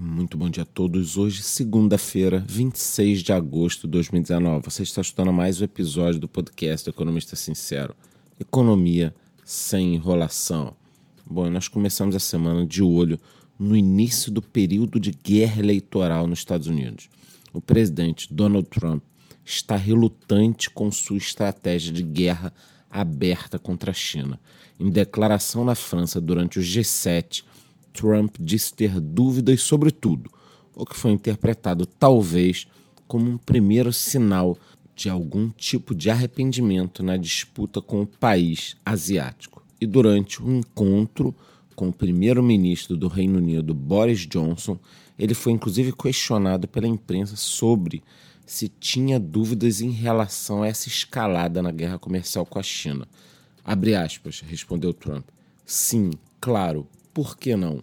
Muito bom dia a todos. Hoje, segunda-feira, 26 de agosto de 2019. Você está escutando mais um episódio do podcast Economista Sincero. Economia sem enrolação. Bom, nós começamos a semana de olho no início do período de guerra eleitoral nos Estados Unidos. O presidente Donald Trump está relutante com sua estratégia de guerra aberta contra a China. Em declaração na França durante o G7, Trump disse ter dúvidas sobre tudo, o que foi interpretado talvez como um primeiro sinal de algum tipo de arrependimento na disputa com o país asiático. E durante um encontro com o primeiro-ministro do Reino Unido, Boris Johnson, ele foi inclusive questionado pela imprensa sobre se tinha dúvidas em relação a essa escalada na guerra comercial com a China. Abre aspas, respondeu Trump. Sim, claro, por que não?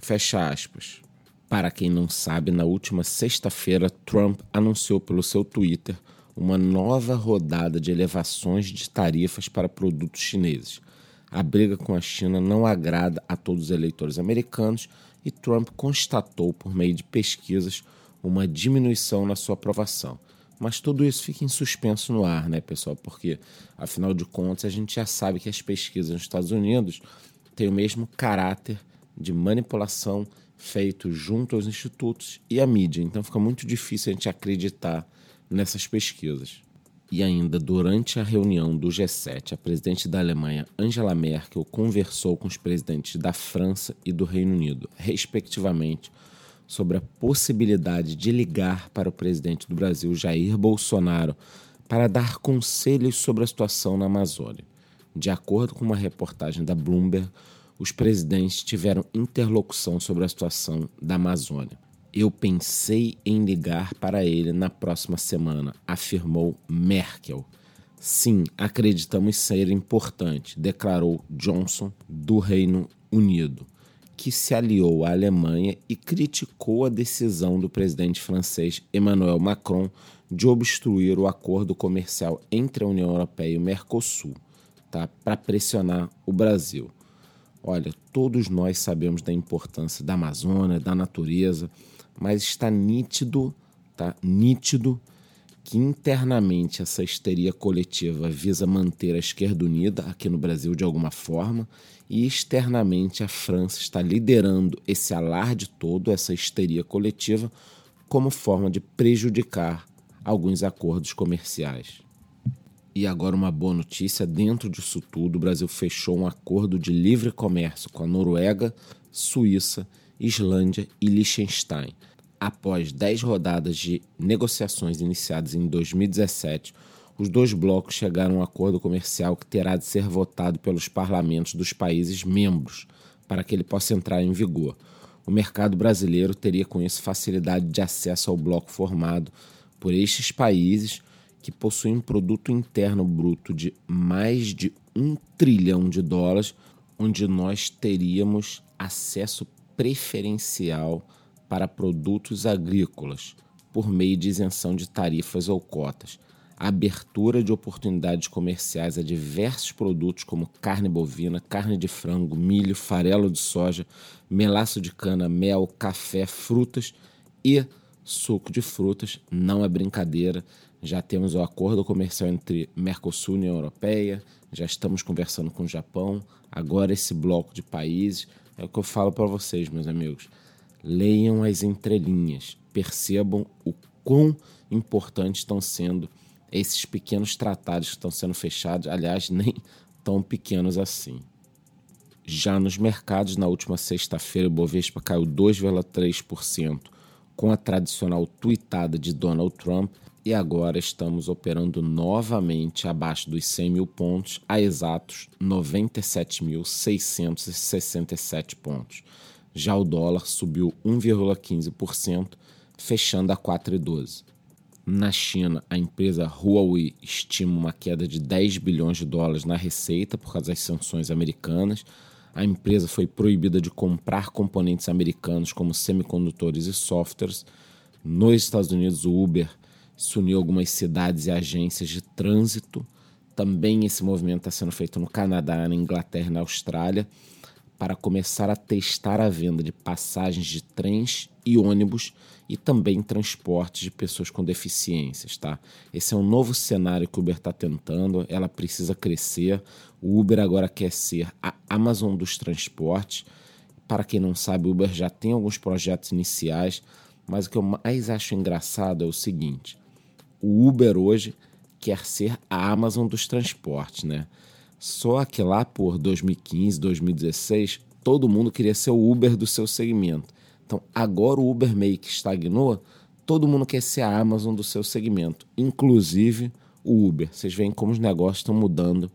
Fecha aspas. Para quem não sabe, na última sexta-feira, Trump anunciou pelo seu Twitter uma nova rodada de elevações de tarifas para produtos chineses. A briga com a China não agrada a todos os eleitores americanos e Trump constatou, por meio de pesquisas, uma diminuição na sua aprovação. Mas tudo isso fica em suspenso no ar, né, pessoal? Porque, afinal de contas, a gente já sabe que as pesquisas nos Estados Unidos têm o mesmo caráter de manipulação feito junto aos institutos e à mídia. Então fica muito difícil a gente acreditar nessas pesquisas. E ainda durante a reunião do G7, a presidente da Alemanha, Angela Merkel, conversou com os presidentes da França e do Reino Unido, respectivamente, sobre a possibilidade de ligar para o presidente do Brasil, Jair Bolsonaro, para dar conselhos sobre a situação na Amazônia. De acordo com uma reportagem da Bloomberg, os presidentes tiveram interlocução sobre a situação da Amazônia. Eu pensei em ligar para ele na próxima semana, afirmou Merkel. Sim, acreditamos ser importante, declarou Johnson do Reino Unido, que se aliou à Alemanha e criticou a decisão do presidente francês Emmanuel Macron de obstruir o acordo comercial entre a União Europeia e o Mercosul, tá, para pressionar o Brasil. Olha, todos nós sabemos da importância da Amazônia, da natureza, mas está nítido, tá? Nítido que internamente essa histeria coletiva visa manter a esquerda unida aqui no Brasil de alguma forma e externamente a França está liderando esse alarde todo, essa histeria coletiva, como forma de prejudicar alguns acordos comerciais. E agora uma boa notícia: dentro disso tudo, o Brasil fechou um acordo de livre comércio com a Noruega, Suíça, Islândia e Liechtenstein. Após 10 rodadas de negociações iniciadas em 2017, os dois blocos chegaram a um acordo comercial que terá de ser votado pelos parlamentos dos países membros para que ele possa entrar em vigor. O mercado brasileiro teria com isso facilidade de acesso ao bloco formado por estes países que possui um produto interno bruto de mais de um trilhão de dólares, onde nós teríamos acesso preferencial para produtos agrícolas por meio de isenção de tarifas ou cotas, abertura de oportunidades comerciais a diversos produtos como carne bovina, carne de frango, milho, farelo de soja, melaço de cana, mel, café, frutas e suco de frutas. Não é brincadeira já temos o acordo comercial entre Mercosul e União Europeia, já estamos conversando com o Japão, agora esse bloco de países. É o que eu falo para vocês, meus amigos. Leiam as entrelinhas, percebam o quão importantes estão sendo esses pequenos tratados que estão sendo fechados, aliás, nem tão pequenos assim. Já nos mercados, na última sexta-feira, o Bovespa caiu 2,3%, com a tradicional tuitada de Donald Trump e agora estamos operando novamente abaixo dos 100 mil pontos, a exatos 97.667 pontos. Já o dólar subiu 1,15%, fechando a 4,12. Na China, a empresa Huawei estima uma queda de 10 bilhões de dólares na receita por causa das sanções americanas. A empresa foi proibida de comprar componentes americanos como semicondutores e softwares. Nos Estados Unidos, o Uber se uniu algumas cidades e agências de trânsito. Também esse movimento está sendo feito no Canadá, na Inglaterra e na Austrália para começar a testar a venda de passagens de trens e ônibus e também transportes de pessoas com deficiências, tá? Esse é um novo cenário que o Uber está tentando, ela precisa crescer. O Uber agora quer ser a Amazon dos transportes. Para quem não sabe, o Uber já tem alguns projetos iniciais, mas o que eu mais acho engraçado é o seguinte: o Uber hoje quer ser a Amazon dos transportes, né? Só que lá por 2015, 2016, todo mundo queria ser o Uber do seu segmento. Então, agora o Uber meio que estagnou, todo mundo quer ser a Amazon do seu segmento, inclusive o Uber. Vocês veem como os negócios estão mudando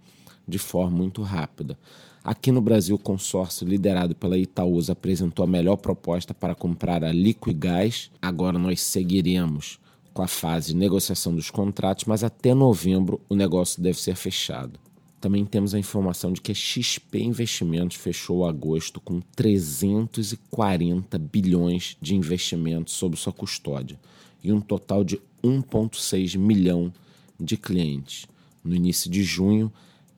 de forma muito rápida. Aqui no Brasil, o consórcio liderado pela Itaúsa apresentou a melhor proposta para comprar a Liquigás. Agora nós seguiremos com a fase de negociação dos contratos, mas até novembro o negócio deve ser fechado. Também temos a informação de que a XP Investimentos fechou agosto com 340 bilhões de investimentos sob sua custódia e um total de 1,6 milhão de clientes. No início de junho,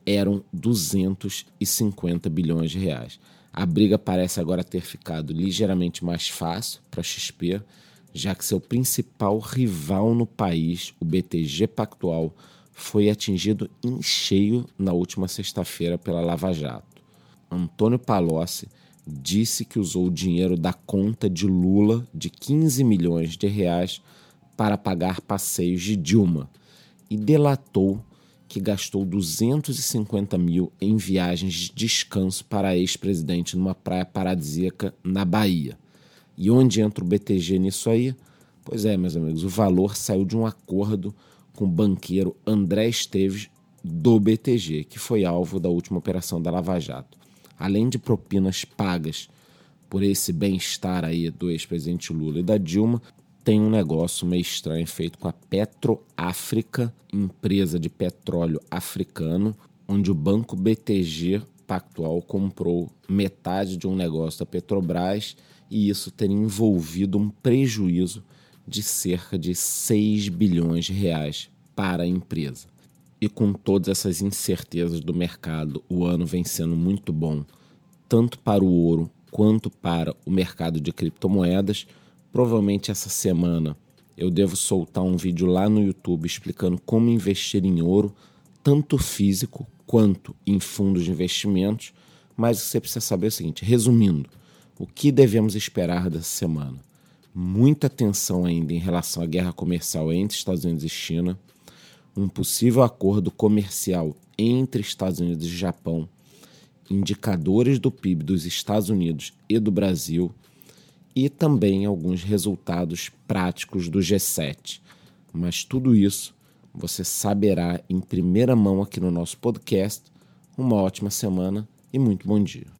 eram 250 bilhões de reais. A briga parece agora ter ficado ligeiramente mais fácil para a XP, já que seu principal rival no país, o BTG Pactual, foi atingido em cheio na última sexta-feira pela Lava Jato. Antônio Palocci disse que usou o dinheiro da conta de Lula de 15 milhões de reais para pagar passeios de Dilma e delatou que gastou 250 mil em viagens de descanso para ex-presidente numa praia paradisíaca na Bahia. E onde entra o BTG nisso aí? Pois é, meus amigos, o valor saiu de um acordo com o banqueiro André Esteves do BTG, que foi alvo da última operação da Lava Jato. Além de propinas pagas por esse bem-estar aí do ex-presidente Lula e da Dilma, tem um negócio meio estranho feito com a Petroáfrica, empresa de petróleo africano, onde o banco BTG Pactual comprou metade de um negócio da Petrobras e isso teria envolvido um prejuízo de cerca de 6 bilhões de reais para a empresa. E com todas essas incertezas do mercado, o ano vem sendo muito bom, tanto para o ouro quanto para o mercado de criptomoedas. Provavelmente essa semana eu devo soltar um vídeo lá no YouTube explicando como investir em ouro, tanto físico quanto em fundos de investimentos. Mas você precisa saber o seguinte: resumindo, o que devemos esperar dessa semana? muita tensão ainda em relação à guerra comercial entre Estados Unidos e China, um possível acordo comercial entre Estados Unidos e Japão, indicadores do PIB dos Estados Unidos e do Brasil e também alguns resultados práticos do G7. Mas tudo isso você saberá em primeira mão aqui no nosso podcast. Uma ótima semana e muito bom dia.